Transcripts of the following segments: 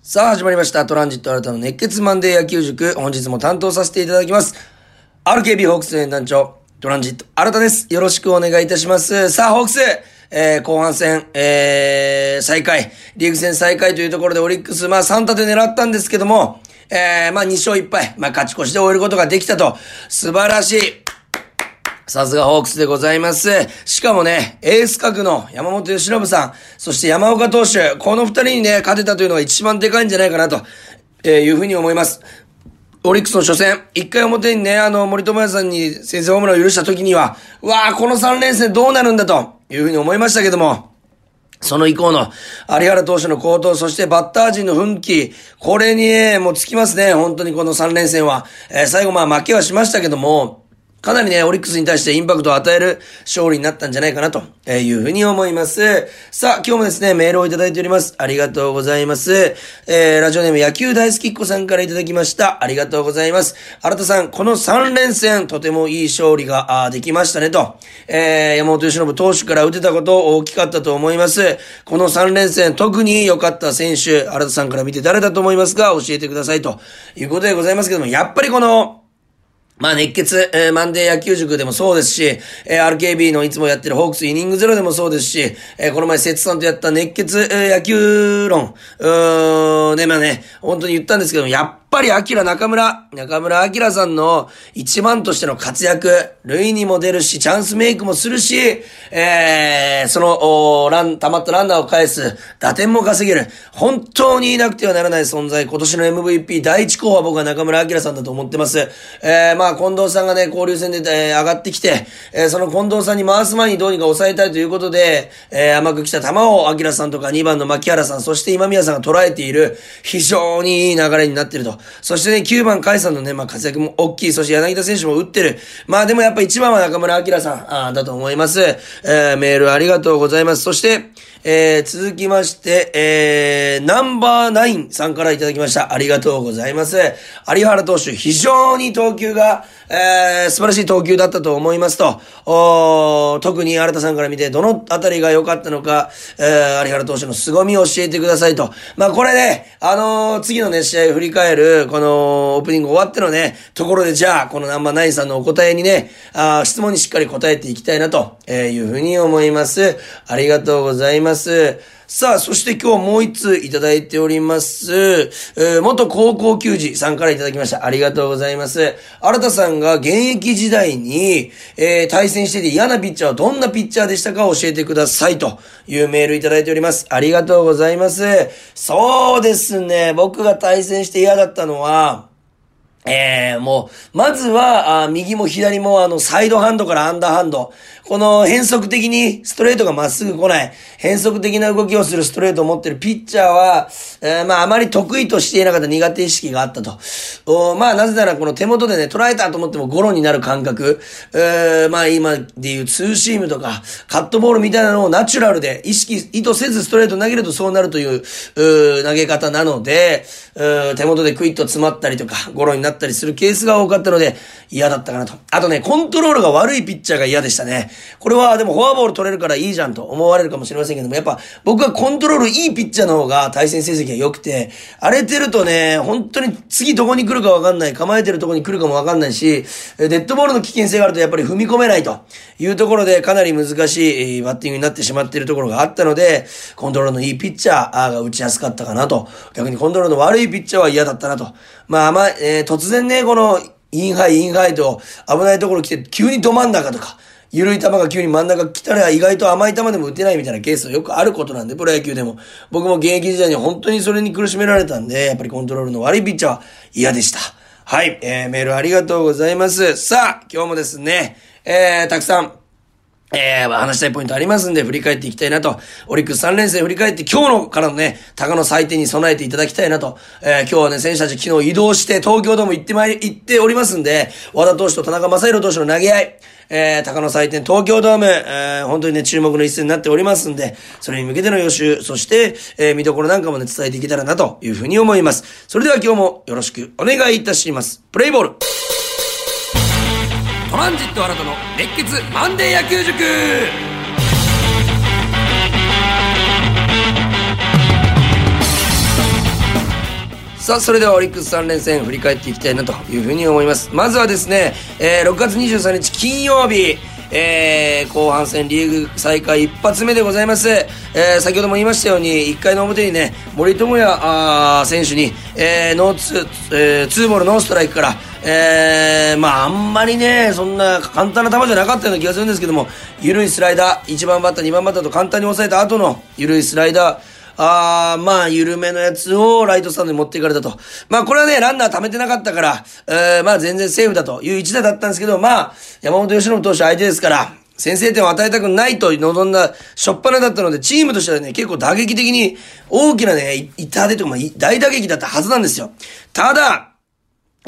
さあ始まりました。トランジット新たの熱血マンデー野球塾。本日も担当させていただきます。RKB ホークス連団長、トランジット新たです。よろしくお願いいたします。さあ、ホークスえー、後半戦、えー、再開、リーグ戦再開というところでオリックス、まあ3立て狙ったんですけども、えー、まあ2勝1敗、まあ勝ち越しで終えることができたと、素晴らしい。さすがホークスでございます。しかもね、エース格の山本由伸さん、そして山岡投手、この二人にね、勝てたというのが一番でかいんじゃないかなと、えいうふうに思います。オリックスの初戦、一回表にね、あの、森友哉さんに先制ホームランを許した時には、うわあこの三連戦どうなるんだというふうに思いましたけども、その以降の有原投手の好投、そしてバッター陣の奮起、これにね、もうつきますね、本当にこの3連戦は。えー最後まあ負けはしましたけども、かなりね、オリックスに対してインパクトを与える勝利になったんじゃないかなというふうに思います。さあ、今日もですね、メールをいただいております。ありがとうございます。えー、ラジオネーム野球大好きっ子さんからいただきました。ありがとうございます。新田さん、この3連戦、とてもいい勝利があできましたねと。えー、山本由伸投手から打てたこと大きかったと思います。この3連戦、特に良かった選手、新田さんから見て誰だと思いますか？教えてくださいということでございますけども、やっぱりこの、まあ熱血、えーマンデー野球塾でもそうですし、えー RKB のいつもやってるホークスイニングゼロでもそうですし、えーこの前、節さんとやった熱血、えー野球論、うーん、ね、まあね、本当に言ったんですけども、やっぱり、アキラ中村、中村アキラさんの一番としての活躍、塁にも出るし、チャンスメイクもするし、えー、その、おーラン、溜まったランナーを返す、打点も稼げる。本当にいなくてはならない存在、今年の MVP 第一候補は僕は中村明さんだと思ってます。えー、まあ、ま近藤さんがね、交流戦で、えー上がってきて、えーその近藤さんに回す前にどうにか抑えたいということで、えー甘く来た球を明さんとか2番の牧原さん、そして今宮さんが捉えている、非常にいい流れになってると。そしてね、9番甲斐さんのね、まあ、活躍も大きい。そして柳田選手も打ってる。まあ、でもやっぱ1番は中村明さん、あーだと思います。えーメールありがとうございます。そして、えー続きまして、えーナンバーナインさんからいただきました。ありがとうございます。有原投手、非常に投球が、えー素晴らしい投球だったと思いますと、お特に新田さんから見て、どのあたりが良かったのか、えー有原投手の凄みを教えてくださいと。まあ、これね、あのー次のね、試合を振り返る、この、オープニング終わってのね、ところで、じゃあ、このナンバーナインさんのお答えにね、あ質問にしっかり答えていきたいなと、えーいうふうに思います。ありがとうございます。ますさあ、そして今日もう一通いただいております。えー元高校球児さんからいただきました。ありがとうございます。新田さんが現役時代に、えー対戦してて嫌なピッチャーはどんなピッチャーでしたか教えてくださいというメールいただいております。ありがとうございます。そうですね。僕が対戦して嫌だったのは、えー、もう、まずは、あ右も左も、あの、サイドハンドからアンダーハンド。この変則的にストレートがまっすぐ来ない、変則的な動きをするストレートを持ってるピッチャーは、えーまあ、あまり得意としていなかった苦手意識があったと。おまあ、なぜならこの手元でね、捉えたと思ってもゴロになる感覚。えーまあ、今でいうツーシームとか、カットボールみたいなのをナチュラルで意識、意図せずストレート投げるとそうなるという、う投げ方なので、う手元でクイッと詰まったりとか、ゴロになったったりするケースが多かったので、嫌だったかなと。あとね、コントロールが悪いピッチャーが嫌でしたね。これはでもフォアボール取れるからいいじゃんと思われるかもしれませんけども、やっぱ僕はコントロールいいピッチャーの方が対戦成績が良くて、荒れてるとね、本当に次どこに来るかわかんない、構えてるとこに来るかもわかんないし、デッドボールの危険性があるとやっぱり踏み込めないというところでかなり難しいバッティングになってしまっているところがあったので、コントロールのいいピッチャーが打ちやすかったかなと。逆にコントロールの悪いピッチャーは嫌だったなと。まあまあ、えー突然ね、この、インハイ、インハイと危ないところ来て、急にど真ん中とか、緩い球が急に真ん中来たら意外と甘い球でも打てないみたいなケースはよくあることなんで、プロ野球でも。僕も現役時代に本当にそれに苦しめられたんで、やっぱりコントロールの悪いピッチャーは嫌でした。はい、えー、メールありがとうございます。さあ、今日もですね、えー、たくさん、えー、話したいポイントありますんで、振り返っていきたいなと。オリックス3連戦振り返って、今日のからのね、鷹の祭典に備えていただきたいなと。えー、今日はね、選手たち昨日移動して、東京ドーム行ってまい、行っておりますんで、和田投手と田中正宏投手の投げ合い、えー、鷹の祭典東京ドーム、えー、本当にね、注目の一戦になっておりますんで、それに向けての予習、そして、えー、見どころなんかもね、伝えていけたらなというふうに思います。それでは今日もよろしくお願いいたします。プレイボールトランジット新たの熱血マンデー野球塾さあ、それではオリックス3連戦振り返っていきたいなというふうに思います。まずはですね、えー、6月23日金曜日、えー、後半戦リーグ再開一発目でございます。えー、先ほども言いましたように、1回の表にね、森友哉選手に、えー、ノーツー、えー、ツーボールノーストライクから、えー、まああんまりね、そんな簡単な球じゃなかったような気がするんですけども、緩いスライダー、1番バッター、2番バッターと簡単に抑えた後の緩いスライダー、あー、まあ、緩めのやつをライトスタンドに持っていかれたと。まあ、これはね、ランナー貯めてなかったから、えー、まあ、全然セーフだという一打だったんですけど、まあ、山本由伸投手相手ですから、先制点を与えたくないと望んだしょっぱなだったので、チームとしてはね、結構打撃的に大きなね、痛手とか、まあ、大打撃だったはずなんですよ。ただ、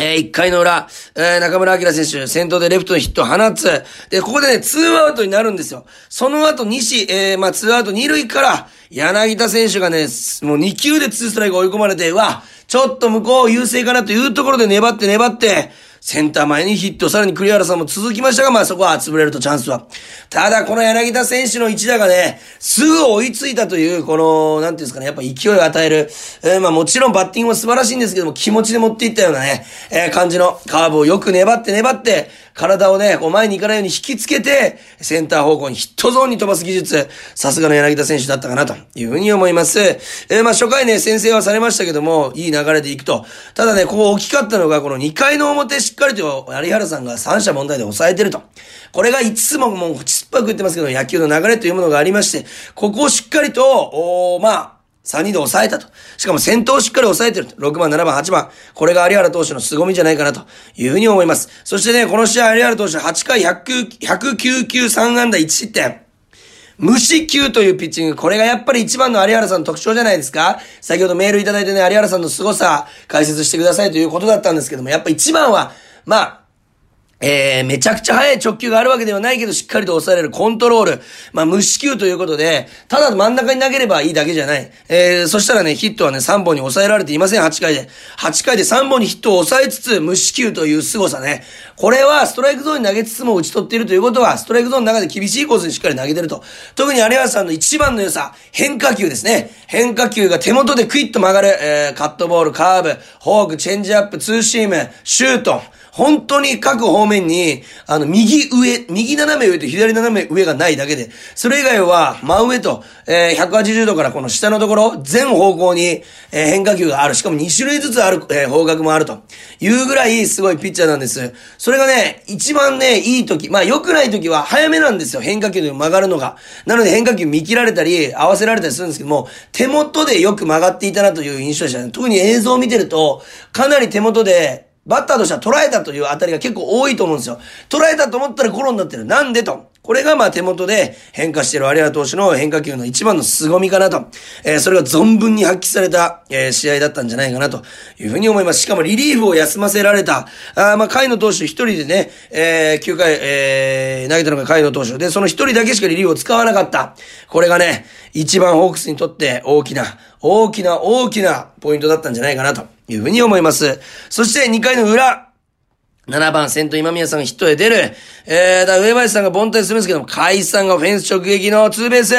えー、1回の裏、えー、中村晃選手、先頭でレフトのヒットを放つ。で、ここでね、ツーアウトになるんですよ。その後、西、えー、まあ、ツーアウト2塁から、柳田選手がね、もう2球でツーストライク追い込まれて、わ、ちょっと向こう優勢かなというところで粘って粘って、センター前にヒット、さらに栗原さんも続きましたが、まあそこは潰れるとチャンスは。ただ、この柳田選手の一打がね、すぐ追いついたという、この、なんていうんですかね、やっぱ勢いを与える。えー、まあもちろんバッティングも素晴らしいんですけども、気持ちで持っていったようなね、えー、感じのカーブをよく粘って粘って、体をね、こう前に行かないように引きつけて、センター方向にヒットゾーンに飛ばす技術、さすがの柳田選手だったかなというふうに思います。えー、まあ初回ね、先制はされましたけども、いい流れでいくと。ただね、ここ大きかったのが、この2回の表しっかりと有原さんが三者問題で抑えてると。これが5つももう、ちっぱく言ってますけど、野球の流れというものがありまして、ここをしっかりと、おまあ、3人で抑えたと。しかも先頭をしっかり抑えてると。6番、7番、8番。これが有原投手の凄みじゃないかなというふうに思います。そしてね、この試合有原投手8回109、109球3安打1失点。無四球というピッチング。これがやっぱり一番の有原さんの特徴じゃないですか先ほどメールいただいてね、有原さんの凄さ解説してくださいということだったんですけども、やっぱ一番は、まあ、えー、めちゃくちゃ速い直球があるわけではないけど、しっかりと抑えれるコントロール。まあ、無四球ということで、ただ真ん中に投げればいいだけじゃない。えー、そしたらね、ヒットはね、3本に抑えられていません、8回で。8回で3本にヒットを抑えつつ、無四球という凄さね。これは、ストライクゾーンに投げつつも打ち取っているということは、ストライクゾーンの中で厳しいコースにしっかり投げてると。特に有原さんの一番の良さ、変化球ですね。変化球が手元でクイッと曲がる、えー、カットボール、カーブ、フォーク、チェンジアップ、ツーシーム、シュート。本当に各方面に、あの、右上、右斜め上と左斜め上がないだけで、それ以外は真上と、えー、180度からこの下のところ、全方向に、えー、変化球がある。しかも2種類ずつある、えー、方角もあるというぐらいすごいピッチャーなんです。それがね、一番ね、いい時、まあ良くない時は早めなんですよ。変化球で曲がるのが。なので変化球見切られたり、合わせられたりするんですけども、手元でよく曲がっていたなという印象でしたね。特に映像を見てると、かなり手元で、バッターとしては捉えたという当たりが結構多いと思うんですよ。捉えたと思ったらゴロになってる。なんでと。これがまあ手元で変化してる有原投手の変化球の一番の凄みかなと。えー、それが存分に発揮された、えー、試合だったんじゃないかなというふうに思います。しかもリリーフを休ませられた。あまあ、海野投手一人でね、えー、9回、えー、投げたのが海野投手で、その一人だけしかリリーフを使わなかった。これがね、一番ホークスにとって大きな、大きな、大きなポイントだったんじゃないかなというふうに思います。そして2回の裏、7番、セント今宮さんがヒットで出る。えー、だ上林さんが凡退するんですけども、海さんがフェンス直撃のツーベース。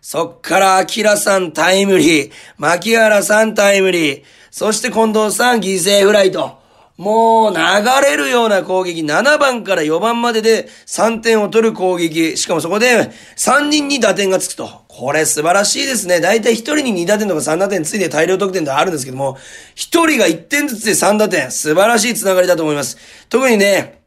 そっから、アキラさんタイムリー。牧原さんタイムリー。そして近藤さん犠牲フライト。もう流れるような攻撃、7番から4番までで3点を取る攻撃、しかもそこで3人に打点がつくと。これ素晴らしいですね。だいたい1人に2打点とか3打点ついて大量得点であるんですけども、1人が1点ずつで3打点、素晴らしい繋がりだと思います。特にね、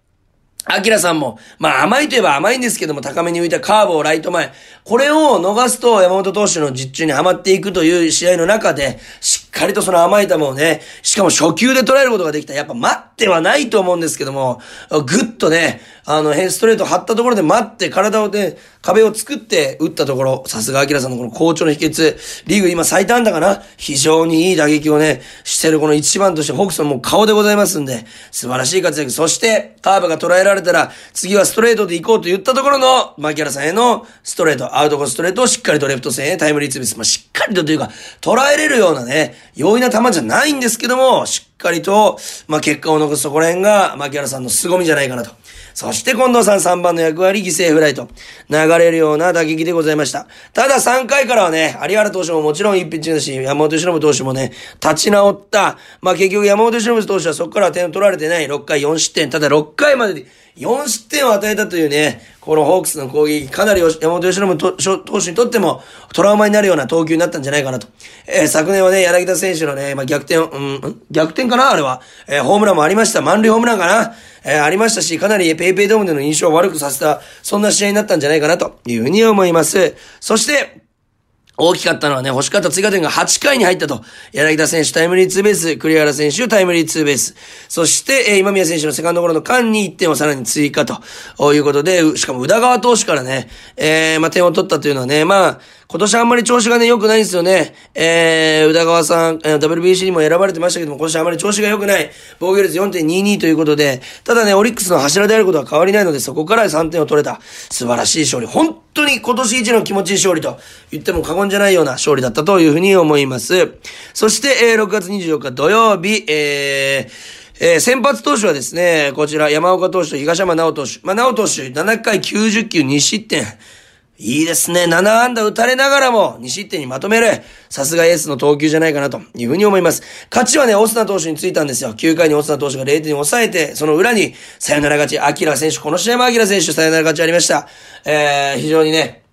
アキラさんも、まあ甘いといえば甘いんですけども、高めに浮いたカーブをライト前。これを逃すと山本投手の実中にはまっていくという試合の中で、しっかりとその甘い球をね、しかも初球で捉えることができた。やっぱ待ってはないと思うんですけども、ぐっとね、あの、ヘンストレート張ったところで待って、体をね、壁を作って打ったところ、さすがアキラさんのこの好調の秘訣、リーグ今最短だかな非常にいい打撃をね、してるこの一番として、ホークスのもう顔でございますんで、素晴らしい活躍。そして、カーブが捉えられたら、次はストレートで行こうと言ったところの、牧原さんへのストレート、アウトコーストレートをしっかりとレフト線へタイムリーツーベース。まあ、しっかりとというか、捉えれるようなね、容易な球じゃないんですけども、しっかりと、まあ、結果を残すところ辺が、牧原さんの凄みじゃないかなと。そして近藤さん3番の役割犠牲フライと流れるような打撃でございました。ただ3回からはね、有原投手ももちろん一ピッチだし、山本忍投手もね、立ち直った。まあ結局山本忍投手はそこから点を取られてない6回4失点。ただ6回までで4失点を与えたというね、このホークスの攻撃、かなり山本由伸投手にとってもトラウマになるような投球になったんじゃないかなと。えー、昨年はね、柳田選手のね、まあ、逆転、うん、逆転かなあれは。えー、ホームランもありました。満塁ホームランかなえー、ありましたし、かなりペイペイドームでの印象を悪くさせた、そんな試合になったんじゃないかなというふうに思います。そして、大きかったのはね、欲しかった追加点が8回に入ったと。柳田選手タイムリーツーベース、栗原選手タイムリーツーベース。そして、えー、今宮選手のセカンドゴロの間に1点をさらに追加ということで、しかも宇田川投手からね、えー、まあ、点を取ったというのはね、まあ、今年あんまり調子がね、良くないんですよね。えー、宇田川さん、WBC にも選ばれてましたけども、今年あんまり調子が良くない。防御率4.22ということで、ただね、オリックスの柱であることは変わりないので、そこから3点を取れた。素晴らしい勝利。本当に今年一の気持ちいい勝利と言っても過言じゃないような勝利だったというふうに思います。そして、えー、6月24日土曜日、えー、えー、先発投手はですね、こちら、山岡投手と東山直投手。まあ、直投手、7回90球2失点。いいですね。7安打打たれながらも2失点にまとめる。さすがエースの投球じゃないかなというふうに思います。勝ちはね、オスナ投手についたんですよ。9回にオスナ投手が0点に抑えて、その裏にサヨナラ勝ち、アキラ選手、この試合もアキラ選手サヨナラ勝ちありました。えー、非常にね、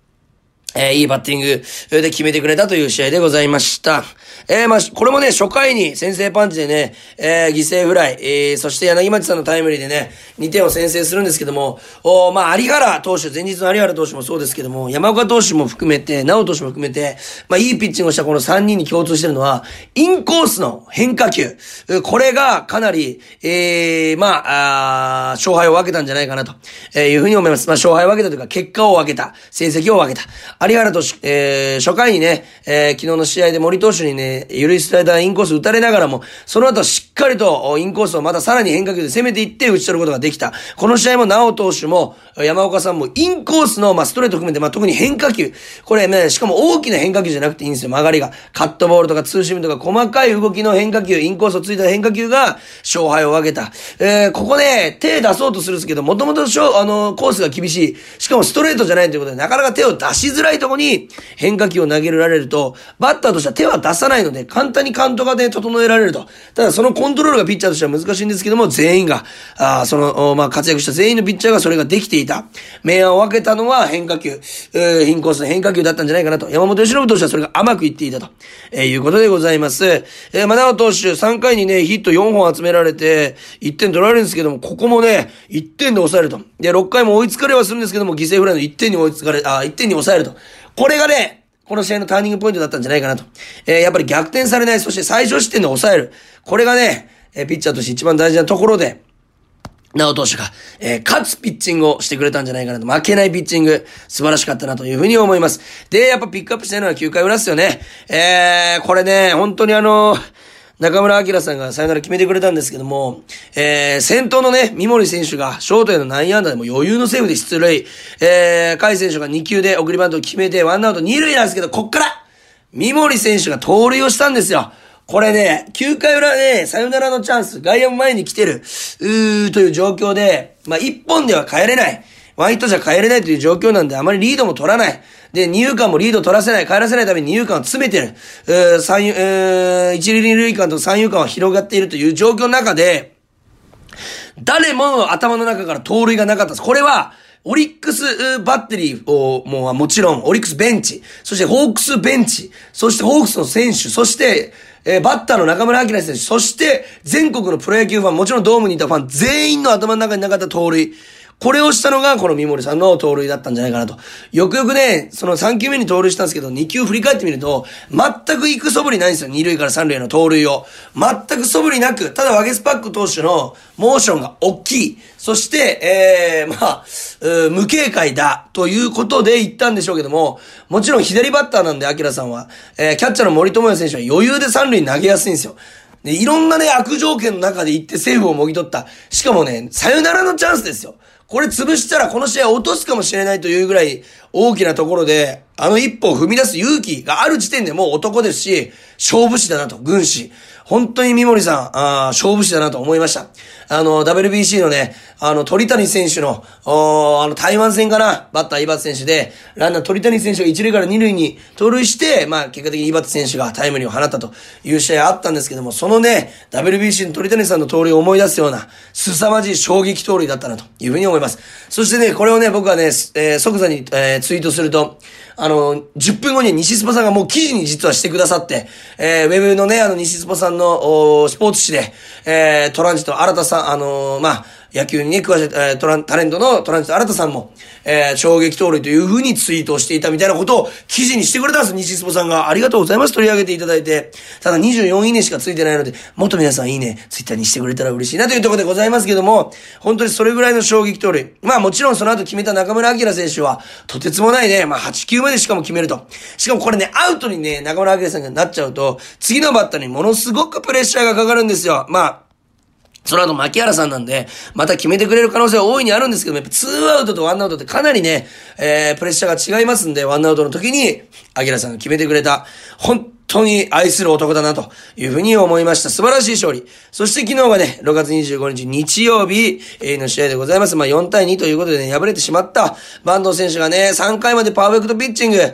えー、いいバッティングで決めてくれたという試合でございました。えー、まあ、これもね、初回に先制パンチでね、えー、犠牲フライ、えー、そして柳町さんのタイムリーでね、2点を先制するんですけども、おまあ、有原投手、前日の有原投手もそうですけども、山岡投手も含めて、直投手も含めて、まあ、いいピッチングをしたこの3人に共通してるのは、インコースの変化球。これがかなり、えー、まあ、あ勝敗を分けたんじゃないかなと、えいうふうに思います。まあ、勝敗を分けたというか、結果を分けた。成績を分けた。有原投手、えー、初回にね、えー、昨日の試合で森投手にね、えゆるいスライダーインコース打たれながらも、その後しっかりとインコースをまたさらに変化球で攻めていって打ち取ることができた。この試合も直投手も、山岡さんもインコースの、まあ、ストレート含めて、まあ、特に変化球。これね、しかも大きな変化球じゃなくていいんですよ、曲がりが。カットボールとかツーシームとか細かい動きの変化球、インコースをついた変化球が勝敗を分けた。えー、ここね、手出そうとするんですけど、もともとあの、コースが厳しい。しかもストレートじゃないということで、なかなか手を出しづらいところに変化球を投げられると、バッターとしては手は出さないので、簡単にカウントがね、整えられると。ただそのコントロールがピッチャーとしては難しいんですけども、全員が、あその、まあ、活躍した全員のピッチャーがそれができていた。明暗を分けたのは変化球、えー、インコースの変化球だったんじゃないかなと。山本由伸投手はそれが甘くいっていたと、えー、いうことでございます。えー、まなお投手、3回にね、ヒット4本集められて、1点取られるんですけども、ここもね、1点で抑えると。で、6回も追いつかれはするんですけども、犠牲フライの1点に追いつかれ、あ、1点に抑えると。これがね、この試合のターニングポイントだったんじゃないかなと。えー、やっぱり逆転されない、そして最小失点で抑える。これがね、えー、ピッチャーとして一番大事なところで、なお投手が、えー、勝つピッチングをしてくれたんじゃないかなと。負けないピッチング、素晴らしかったなというふうに思います。で、やっぱピックアップしたいのは9回裏っすよね。えー、これね、本当にあのー中村明さんがさよなら決めてくれたんですけども、えー、先頭のね、三森選手が、ショートへの内野安打でも余裕のセーフで出塁、えー、甲斐選手が2球で送りバントを決めて、ワンアウト2塁なんですけど、こっから、三森選手が盗塁をしたんですよ。これね、9回裏ね、サヨナラのチャンス、外野も前に来てる、うーという状況で、まあ、1本では帰れない。ワイトじゃ帰れないという状況なんで、あまりリードも取らない。で、二遊間もリード取らせない、帰らせないために二遊間を詰めてる。えー、三遊、えー、一塁二塁間と三遊間は広がっているという状況の中で、誰も頭の中から盗塁がなかったです。これは、オリックスバッテリーを、もうもちろん、オリックスベンチ、そしてホークスベンチ、そしてホークスの選手、そして、えー、バッターの中村明選手、そして全国のプロ野球ファン、もちろんドームにいたファン、全員の頭の中になかった盗塁。これをしたのが、この三森さんの盗塁だったんじゃないかなと。よくよくね、その3球目に盗塁したんですけど、2球振り返ってみると、全く行く素振りないんですよ。2塁から3塁への盗塁を。全く素振りなく、ただワゲスパック投手のモーションが大きい。そして、えー、まあ、無警戒だ、ということで言ったんでしょうけども、もちろん左バッターなんで、アキラさんは、えー、キャッチャーの森友哉選手は余裕で3塁投げやすいんですよ。で、いろんなね、悪条件の中で行ってセーフをもぎ取った。しかもね、サヨナラのチャンスですよ。これ潰したらこの試合落とすかもしれないというぐらい、大きなところで、あの一歩を踏み出す勇気がある時点でもう男ですし、勝負師だなと、軍師。本当に三森さん、あ勝負師だなと思いました。あの、WBC のね、あの、鳥谷選手の、あの、台湾戦かな、バッター、井端選手で、ランナー鳥谷選手が一塁から二塁に盗塁して、まあ、結果的に井端選手がタイムリーを放ったという試合あったんですけども、そのね、WBC の鳥谷さんの盗塁を思い出すような、凄まじい衝撃盗塁だったなというふうに思います。そしてね、これをね、僕はね、えー、即座に、えー、ツイートすると、あの、10分後に西スポさんがもう記事に実はしてくださって、えー、ウェブのね、あの、西スポさんの、おスポーツ誌で、えー、トランジト新田さん、あのー、まあ、野球にね、詳しい、えー、トラン、タレントのトランジト新田さんも、えー、衝撃盗塁というふうにツイートをしていたみたいなことを記事にしてくれたんです。西スポさんが。ありがとうございます。取り上げていただいて。ただ24いいねしかついてないので、もっと皆さんいいね、ツイッターにしてくれたら嬉しいなというところでございますけども、本当にそれぐらいの衝撃盗塁。まあもちろんその後決めた中村晃選手は、とてつもないね、まあ8、9目でしかも決めると。しかもこれね、アウトにね、中村明さんがなっちゃうと、次のバッターにものすごくプレッシャーがかかるんですよ。まあ、その後、牧原さんなんで、また決めてくれる可能性は大いにあるんですけども、やっぱ2アウトと1アウトってかなりね、えー、プレッシャーが違いますんで、1アウトの時に、アキラさんが決めてくれた、本当に愛する男だな、というふうに思いました。素晴らしい勝利。そして昨日がね、6月25日日曜日の試合でございます。まあ、4対2ということでね、敗れてしまったバンド選手がね、3回までパーフェクトピッチング。え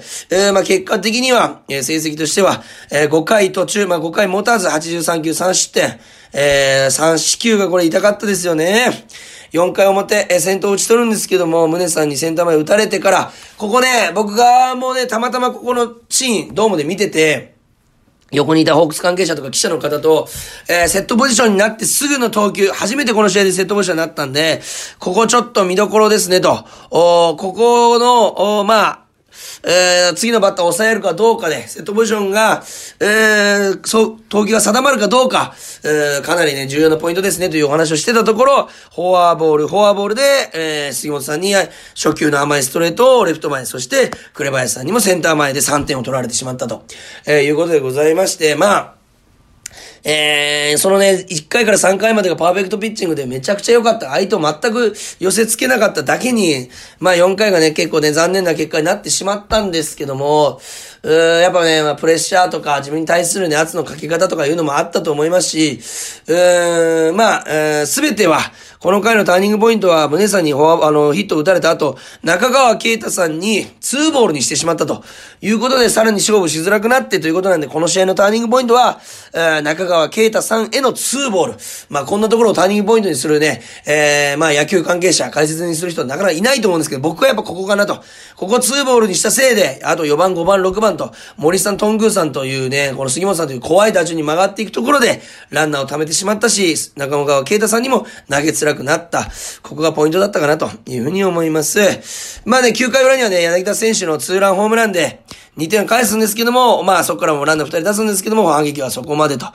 ー、まあ、結果的には、えー、成績としては、えー、5回途中、まあ、5回持たず83球3失点。えー、三四球がこれ痛かったですよね。4回表、えー、先頭打ち取るんですけども、宗さんにセンター前打たれてから、ここね、僕がもうね、たまたまここのシーン、ドームで見てて、横にいたホークス関係者とか記者の方と、えー、セットポジションになってすぐの投球、初めてこの試合でセットポジションになったんで、ここちょっと見どころですねと、おここの、おまあ、えー、次のバッターを抑えるかどうかで、セットポジションが、えー、そう、投球が定まるかどうか、えー、かなりね、重要なポイントですね、というお話をしてたところ、フォアボール、フォアボールで、えー、杉本さんに初球の甘いストレートをレフト前、そして、紅林さんにもセンター前で3点を取られてしまったと、えー、いうことでございまして、まあ、えー、そのね、1回から3回までがパーフェクトピッチングでめちゃくちゃ良かった。相手を全く寄せ付けなかっただけに、まあ4回がね、結構ね、残念な結果になってしまったんですけども、うーやっぱね、まあ、プレッシャーとか自分に対するね、圧のかけ方とかいうのもあったと思いますし、うーんまあ、す、べ、ては、この回のターニングポイントは、宗さんにフォア、あの、ヒットを打たれた後、中川圭太さんにツーボールにしてしまったということで、さらに勝負しづらくなってということなんで、この試合のターニングポイントは、えー、中川圭太さんへのツーボール。まあ、こんなところをターニングポイントにするね、えー、まあ、野球関係者、解説にする人はなかなかいないと思うんですけど、僕はやっぱここかなと。ここツーボールにしたせいで、あと4番、5番、6番と、森さん、トングーさんというね、この杉本さんという怖い打順に曲がっていくところで、ランナーを貯めてしまったし、中川圭太さんにも投げづらくなった。ここがポイントだったかなというふうに思います。まあね、9回裏にはね、柳田選手のツーランホームランで2点返すんですけども、まあそこからもランナー2人出すんですけども、反撃はそこまでと。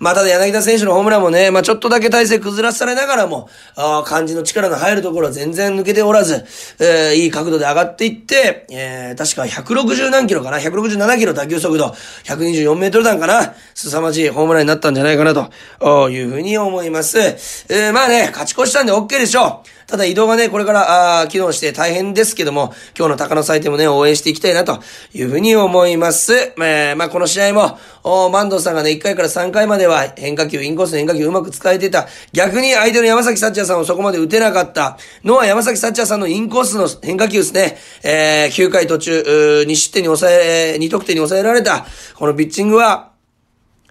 まあただ柳田選手のホームランもね、まあちょっとだけ体勢崩らされながらも、あ感じの力の入るところは全然抜けておらず、えー、いい角度で上がっていって、えー、確か160何キロかな ?167 キロ打球速度、124メートル弾かな？凄まじいホームランになったんじゃないかなというふうに思います。えー、まあね、勝ち越したんで OK でしょう。ただ移動がね、これから、ああ機能して大変ですけども、今日の高野祭典もね、応援していきたいなというふうに思います。えー、まあ、この試合も、おバンドさんがね、1回から3回までは変化球、インコースの変化球うまく使えてた。逆に相手の山崎幸也さんをそこまで打てなかったのは山崎幸也さんのインコースの変化球ですね。えー、9回途中、2失点に抑え、2得点に抑えられた、このピッチングは、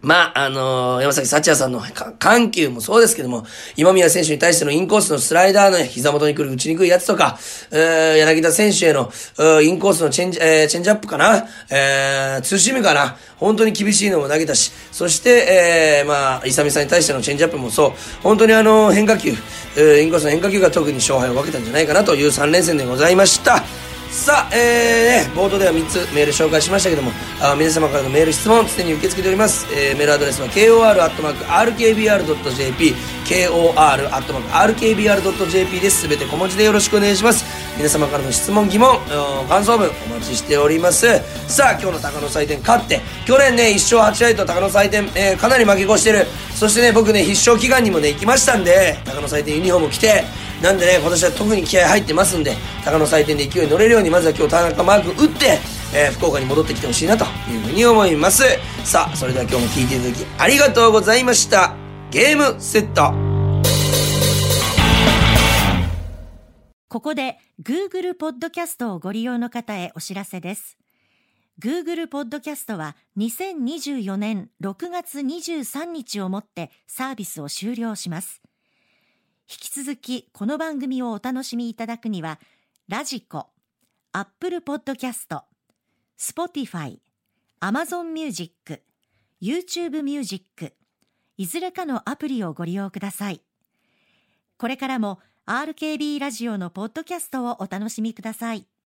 まあ、あのー、山崎幸也さんの緩急もそうですけども、今宮選手に対してのインコースのスライダーの膝元に来る打ちにくいやつとか、えー、柳田選手への、インコースのチェンジ、えー、チェンジアップかな、えー、ツーシームかな、本当に厳しいのも投げたし、そして、えー、まあ、勇美さんに対してのチェンジアップもそう、本当にあの、変化球、えー、インコースの変化球が特に勝敗を分けたんじゃないかなという3連戦でございました。さあ、えー、冒頭では3つメール紹介しましたけども、あ皆様からのメール、質問、常に受け付けております。えー、メールアドレスは kor.rkbr.jp、kor.rkbr.jp です。すべて小文字でよろしくお願いします。皆様からの質問、疑問、感想文、お待ちしております。さあ、今日の高野祭典勝って、去年ね、1勝8敗と高野祭典、えー、かなり負け越してる。そしてね、僕ね、必勝祈願にもね、行きましたんで、高野祭典ユニフォーム着て、なんでね、今年は特に気合入ってますんで、高野祭典で勢いに乗れるように、まずは今日田中マーク打って、えー、福岡に戻ってきてほしいなというふうに思います。さあ、それでは今日も聴いていただきありがとうございました。ゲームセット。ここで Google ポッドキャストをご利用の方へお知らせです。Google ポッドキャストは2024年6月23日をもってサービスを終了します。引き続きこの番組をお楽しみいただくには、 radiko、Apple Podcast、Spotify、Amazon Music、YouTube Music、いずれかのアプリをご利用ください。これからも RKB ラジオのポッドキャストをお楽しみください。